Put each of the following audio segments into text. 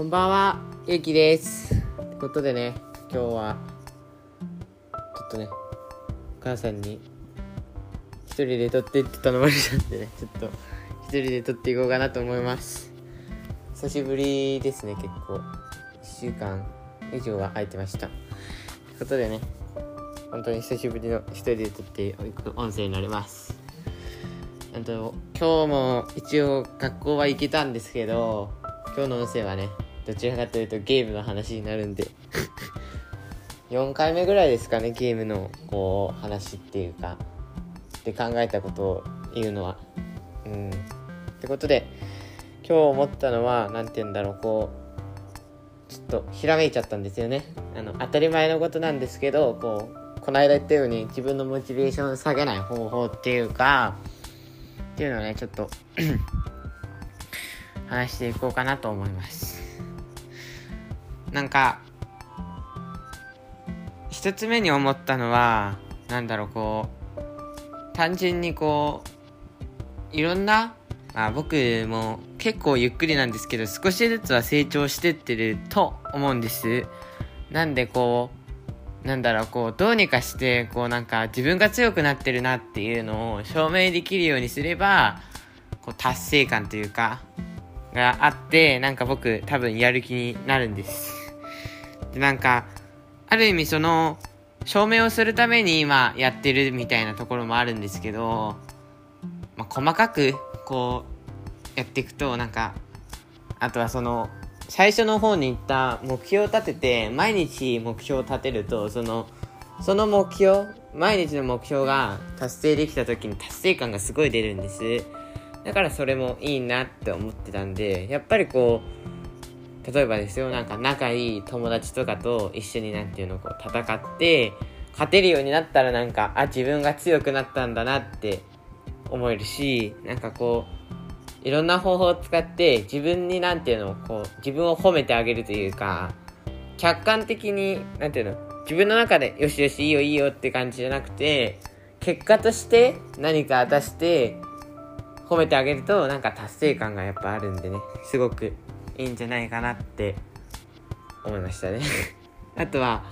こんばんは、ゆうきです。ということでね、今日は、ちょっとね、お母さんに、一人で撮ってって頼まれたんでね、ちょっと、一人で撮っていこうかなと思います。久しぶりですね、結構。一週間以上は空いてました。ということでね、本当に久しぶりの一人で撮っていく音声になります。あと今日も一応学校は行けたんですけど今日の音声はねどちらかというとゲームの話になるんで。4回目ぐらいですかねゲームのこう話っていうか。で考えたことを言うのは。うん。ってことで今日思ったのは何て言うんだろうこうちょっとひらめいちゃったんですよね。あの当たり前のことなんですけどこうこの間言ったように自分のモチベーションを下げない方法っていうかっていうのをねちょっと 話していこうかなと思います。なんか一つ目に思ったのはなんだろうこう単純にこういろんなまあ僕も結構ゆっくりなんですけど少しずつは成長してってると思うんです。なんでこうなんだろうこうどうにかしてこうなんか自分が強くなってるなっていうのを証明できるようにすればこう達成感というかがあってなんか僕多分やる気になるんです。でなんかある意味その証明をするために今やってるみたいなところもあるんですけど、まあ、細かくこうやっていくとなんかあとはその最初の方に言った目標を立てて毎日目標を立てるとそのその目標毎日の目標が達成できた時に達成感がすごい出るんです。だからそれもいいなって思ってたんでやっぱりこう例えばですよなんか仲いい友達とかと一緒になんていうのこう戦って勝てるようになったらなんかあ自分が強くなったんだなって思えるしなんかこういろんな方法を使って自分になんていうのこう自分を褒めてあげるというか客観的になんていうの自分の中でよしよしいいよいいよって感じじゃなくて結果として何か出して褒めてあげるとなんか達成感がやっぱあるんでねすごく。いいんじゃないかなって思いましたね。あとは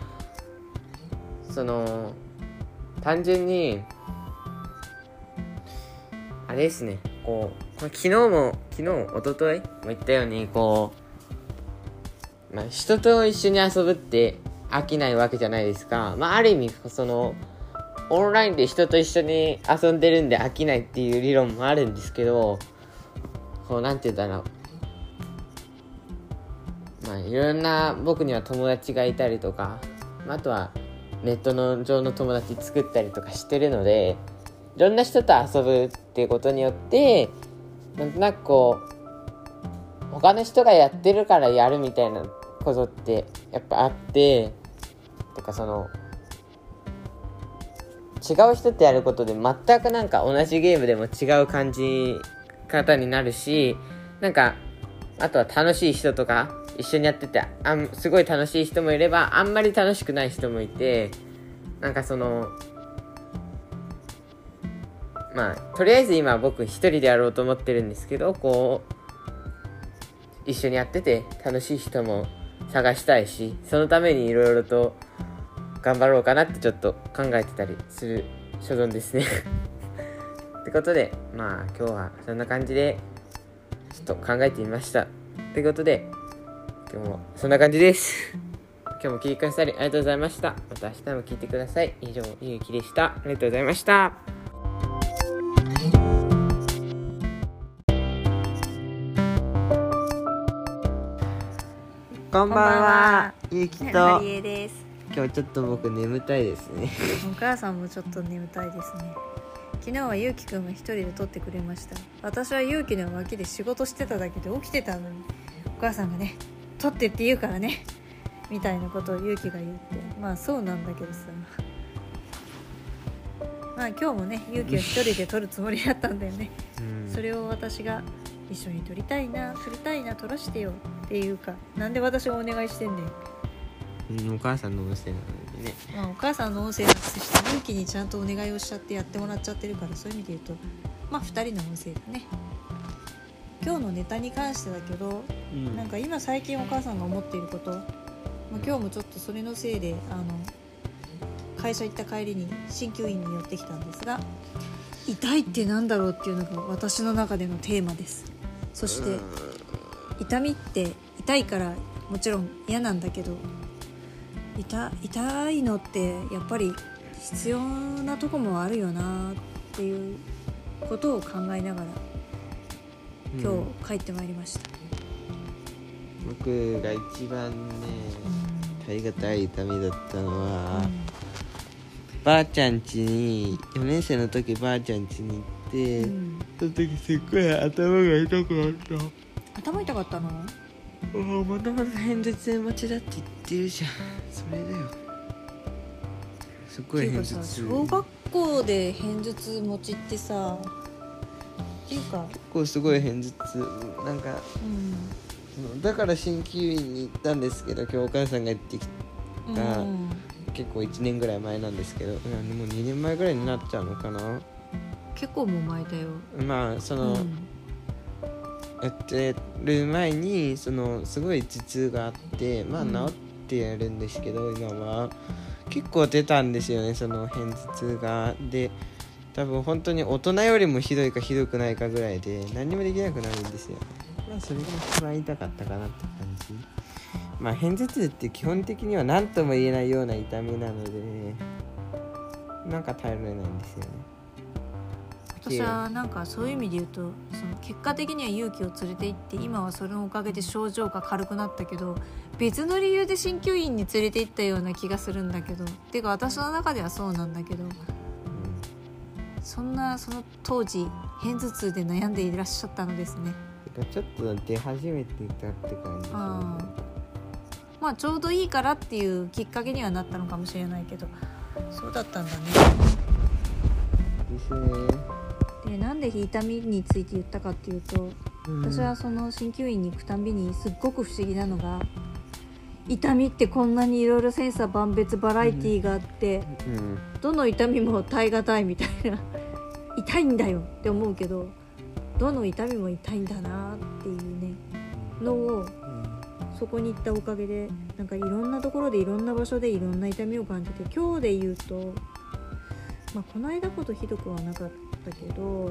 その単純にあれですねこう昨日も昨日一昨日も言ったようにこう、まあ、人と一緒に遊ぶって飽きないわけじゃないですか。まあある意味そのオンラインで人と一緒に遊んでるんで飽きないっていう理論もあるんですけどこうなんて言うんだろう。まあいろんな僕には友達がいたりとか、まあ、あとはネットの上の友達作ったりとかしてるのでいろんな人と遊ぶっていうことによってなんとなくこう他の人がやってるからやるみたいなことってやっぱあってとかその違う人とやることで全くなんか同じゲームでも違う感じ方になるしなんかあとは楽しい人とか一緒にやっててあんすごい楽しい人もいればあんまり楽しくない人もいてなんかそのまあとりあえず今僕一人でやろうと思ってるんですけどこう一緒にやってて楽しい人も探したいしそのためにいろいろと頑張ろうかなってちょっと考えてたりする所存ですね。ってことでまあ今日はそんな感じでちょっと考えてみました。ってことで今日もそんな感じです。今日も聞いてくださりありがとうございました。また明日も聞いてください。以上ゆうきでした。ありがとうございました。こんばんは。ゆうきと。今日ちょっと僕眠たいですね。お母さんもちょっと眠たいですね。昨日はゆうきくんが一人で撮ってくれました。私はゆうきの脇で仕事してただけで起きてたのに、お母さんがね、撮ってって言うからね、みたいなことをゆうきが言って、まあそうなんだけどさ。まあ今日もね、ゆうきは一人で撮るつもりだったんだよね。うんそれを私が一緒に撮りたいな、撮りたいな、撮らしてよっていうか、なんで私がお願いしてんねん。うんお母さんの音声なのでねまあ、お母さんの音声なくして勇気にちゃんとお願いをしちゃってやってもらっちゃってるからそういう意味で言うとまあ2人の音声だね今今日のネタに関してだけどうん。なんか今最近お母さんが思っていること、まあ、今日もちょっとそれのせいであの会社行った帰りに鍼灸院に寄ってきたんですが痛いってなんだろうっていうのが私の中でのテーマです。そして痛みって痛いからもちろん嫌なんだけど痛痛いのってやっぱり必要なとこもあるよなっていうことを考えながら今日帰ってまいりました、僕が一番ね耐え難い痛みだったのは、ばあちゃん家に4年生の時ばあちゃん家に行って、うん。その時すっごい頭が痛くなった。頭痛かったの？ああまだまだ偏頭痛持ちだって言ってるじゃん。それだよ。すっごい偏頭痛。小学校で偏頭痛持ちってさっていうか。結構すごい偏頭痛なんかうん。だから鍼灸院に行ったんですけど今日お母さんが行ってきたうん結構1年ぐらい前なんですけども2年前ぐらいになっちゃうのかな。結構もう前だよ。まあその、うん。やってる前にそのすごい頭痛があってまあうん治ってやるんですけど、今は。結構出たんですよねその偏頭痛が。で多分本当に大人よりもひどいかひどくないかぐらいで何もできなくなるんですよ。まあそれが一番痛かったかなって感じ。まあ偏頭痛って基本的には何とも言えないような痛みなのでなんか耐えられないんですよね。私はなんかそういう意味で言うとその結果的には勇気を連れて行って今はそれのおかげで症状が軽くなったけど別の理由で鍼灸院に連れて行ったような気がするんだけどていうか私の中ではそうなんだけどそんなその当時偏頭痛で悩んでいらっしゃったのですね。てかちょっと出始めていたって感じね。あまあちょうどいいからっていうきっかけにはなったのかもしれないけどそうだったんだね。ですね。でなんで痛みについて言ったかっていうと私はその鍼灸院に行くたんびにすっごく不思議なのが痛みってこんなにいろいろ千差万別バラエティーがあって、うん。どの痛みも耐え難いみたいな。痛いんだよって思うけどどの痛みも痛いんだなっていうね。のをそこに行ったおかげでなんかいろんなところでいろんな場所でいろんな痛みを感じて今日で言うと、まあ、この間ほどひどくはなかったけど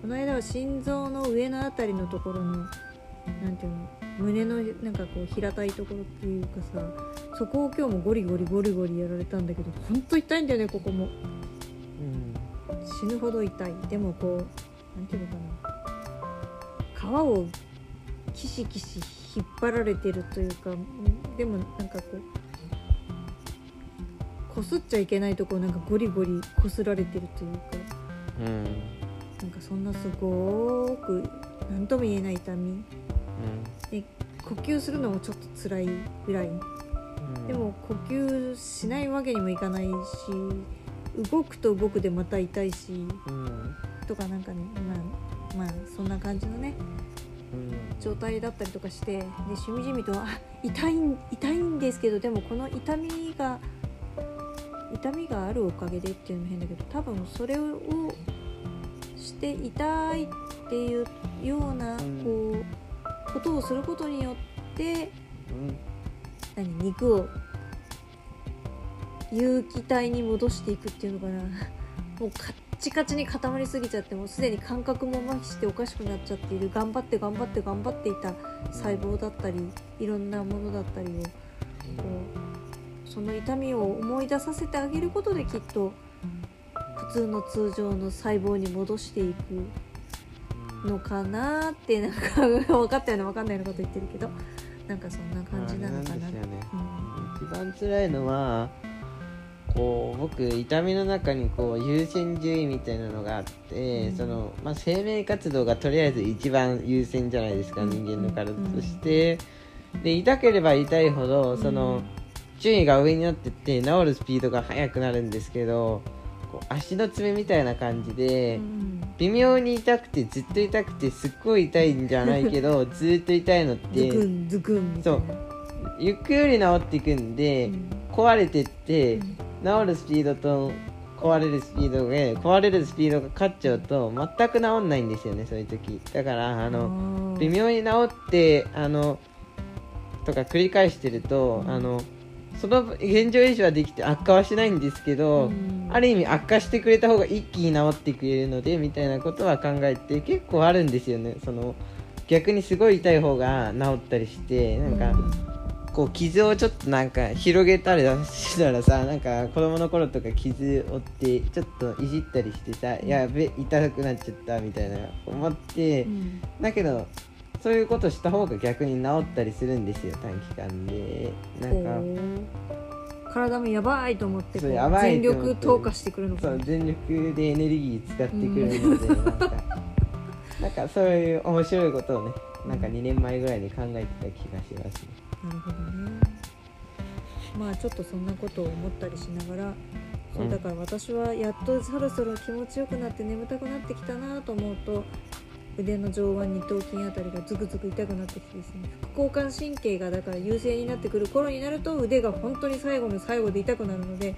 この間は心臓の上のあたりのところのなんていうの胸のなんかこう平たいところっていうかさそこを今日もゴリゴリゴリゴリやられたんだけどほんと痛いんだよねここも。うん死ぬほど痛い。でもこうなんていうのかな。皮をキシキシ引っ張られてるというかんでもなんかこうこすっちゃいけないところなんかゴリゴリこすられてるというか。うん。なんかそんなすごーく何とも言えない痛みで呼吸するのもちょっと辛いぐらい。うん。でも呼吸しないわけにもいかないし動くと動くでまた痛いしうん。とかなんかねまあまあそんな感じのねうん。状態だったりとかしてでしみじみとあ痛いん痛いんですけどでもこの痛みが痛みがあるおかげでっていうのも変だけど多分それをして痛いっていうようなうん。こうことをすることによってうん。何肉を有機体に戻していくっていうのかな。もうカッチカチに固まりすぎちゃってもうすでに感覚も麻痺しておかしくなっちゃっている。頑張って頑張って頑張っていた細胞だったりいろんなものだったりをこうその痛みを思い出させてあげることできっと普通の通常の細胞に戻していくのかなってなんか分かったような分かんないようなこと言ってるけどなんかそんな感じなのかな。なねうん。一番辛いのはこう僕痛みの中にこう優先順位みたいなのがあって、うん。そのまあ、生命活動がとりあえず一番優先じゃないですか、うん。人間の体として、で痛ければ痛いほどその、うん。順位が上になってって治るスピードが速くなるんですけどこう足の爪みたいな感じで、うん微妙に痛くてずっと痛くてすっごい痛いんじゃないけど ずっと痛いのっズクてンズクンみたいな。ゆっくり治っていくんで、うん。壊れてって、うん。治るスピードと壊れるスピードで壊れるスピードが勝っちゃうと全く治んないんですよねそういう時。だからあの微妙に治ってあのとか繰り返してると、あのその現状維持はできて悪化はしないんですけど、うん。ある意味悪化してくれた方が一気に治ってくれるのでみたいなことは考えて結構あるんですよね。その逆にすごい痛い方が治ったりしてなんか、こう傷をちょっとなんか広げたりしたらさなんか子供の頃とか傷を負ってちょっといじったりしてさ、やべ痛くなっちゃったみたいな思って、うん。だけどそういうことした方が逆に治ったりするんですよ短期間で。なんか体もやばいと思って全力投下してくるのかな。そう全力でエネルギー使ってくるので、なんか。なんかそういう面白いことをねなんか2年前ぐらいに考えてた気がしますね。なるほどね。まあちょっとそんなことを思ったりしながらそううんだから私はやっとそろそろ気持ちよくなって眠たくなってきたなと思うと腕の上腕二頭筋あたりがズクズク痛くなってきてですね副交感神経がだから優勢になってくる頃になると腕が本当に最後の最後で痛くなるので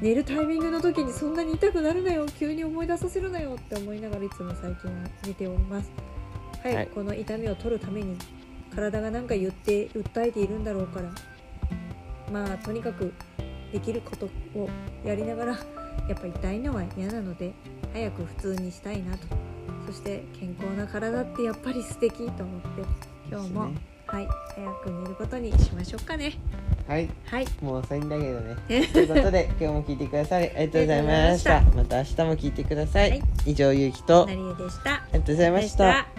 寝るタイミングの時にそんなに痛くなるなよ急に思い出させるなよって思いながらいつも最近は寝ております。はい、はい。この痛みを取るために体が何か言って訴えているんだろうからまあとにかくできることをやりながらやっぱ痛いのは嫌なので早く普通にしたいなとそして健康な体ってやっぱり素敵と思って今日も、ね。はい早く寝ることにしましょうかね。はい。はい。もう遅いんだけどね。ということで今日も聞いてくださりありがとうございました。また。明日も聞いてください、はい。以上ゆうきと。あなりえでした。りがとうございました